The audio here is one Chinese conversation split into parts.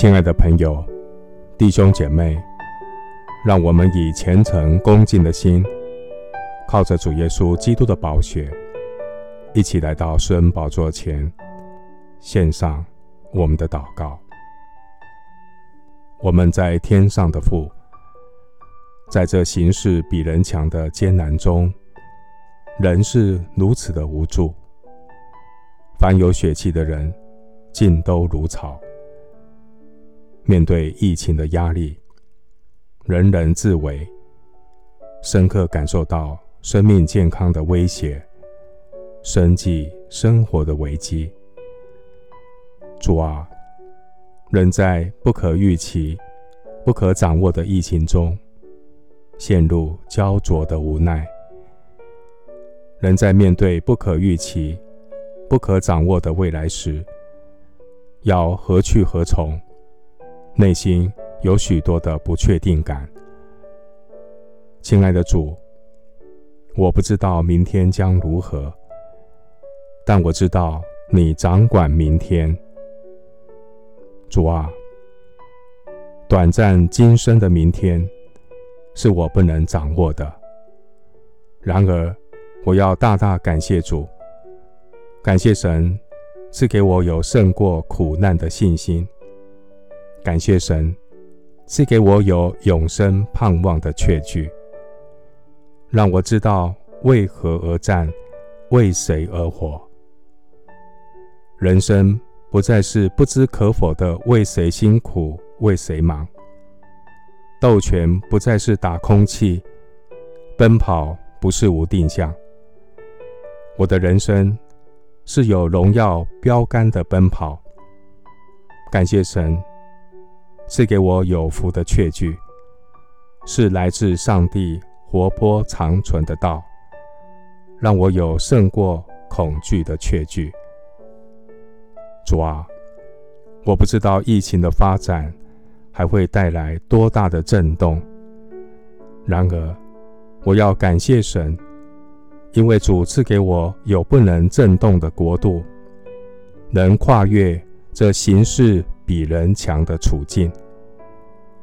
亲爱的朋友、弟兄姐妹，让我们以虔诚恭敬的心，靠着主耶稣基督的宝血，一起来到施恩宝座前，献上我们的祷告。我们在天上的父，在这形势比人强的艰难中，人是如此的无助。凡有血气的人，尽都如草。面对疫情的压力，人人自危，深刻感受到生命健康的威胁，生计生活的危机。主啊，人在不可预期、不可掌握的疫情中，陷入焦灼的无奈。人在面对不可预期、不可掌握的未来时，要何去何从？内心有许多的不确定感。亲爱的主，我不知道明天将如何，但我知道你掌管明天。主啊，短暂今生的明天是我不能掌握的。然而，我要大大感谢主，感谢神赐给我有胜过苦难的信心。感谢神赐给我有永生盼望的确据，让我知道为何而战，为谁而活。人生不再是不知可否的为谁辛苦，为谁忙。斗拳不再是打空气，奔跑不是无定向。我的人生是有荣耀标杆的奔跑。感谢神。赐给我有福的确据，是来自上帝活泼长存的道，让我有胜过恐惧的确据。主啊，我不知道疫情的发展还会带来多大的震动，然而我要感谢神，因为主赐给我有不能震动的国度，能跨越这形势比人强的处境，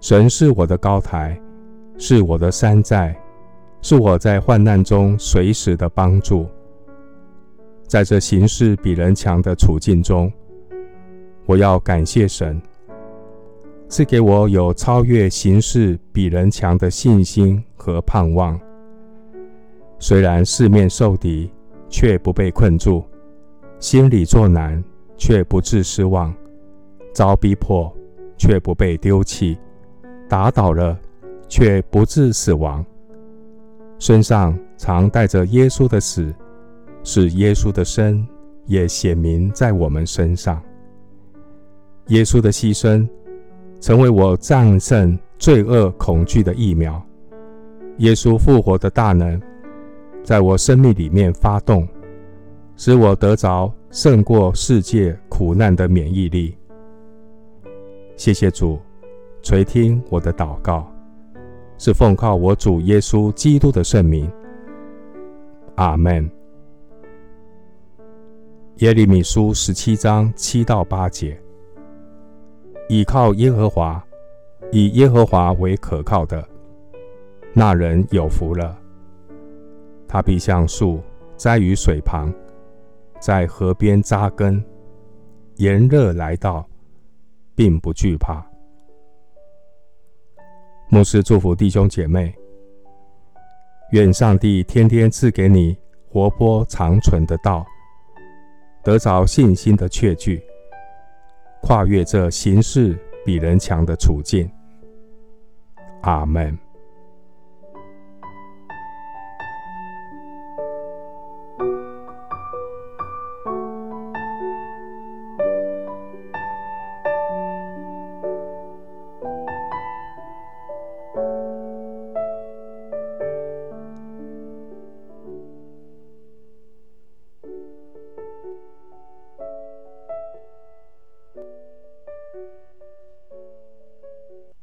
神是我的高台，是我的山寨，是我在患难中随时的帮助。在这形势比人强的处境中，我要感谢神，赐给我有超越形势比人强的信心和盼望。虽然四面受敌，却不被困住；心里作难，却不致失望。遭逼迫，却不被丢弃；打倒了，却不致死亡。身上常带着耶稣的死，使耶稣的生也显明在我们身上。耶稣的牺牲，成为我战胜罪恶恐惧的疫苗。耶稣复活的大能，在我生命里面发动，使我得着胜过世界苦难的免疫力。谢谢主垂听我的祷告，是奉靠我主耶稣基督的圣名。阿门。耶利米书十七章七到八节：倚靠耶和华，以耶和华为可靠的，那人有福了。他必像树栽于水旁，在河边扎根，炎热来到。并不惧怕。牧师祝福弟兄姐妹，愿上帝天天赐给你活泼长存的道，得着信心的确据，跨越这形势比人强的处境。阿门。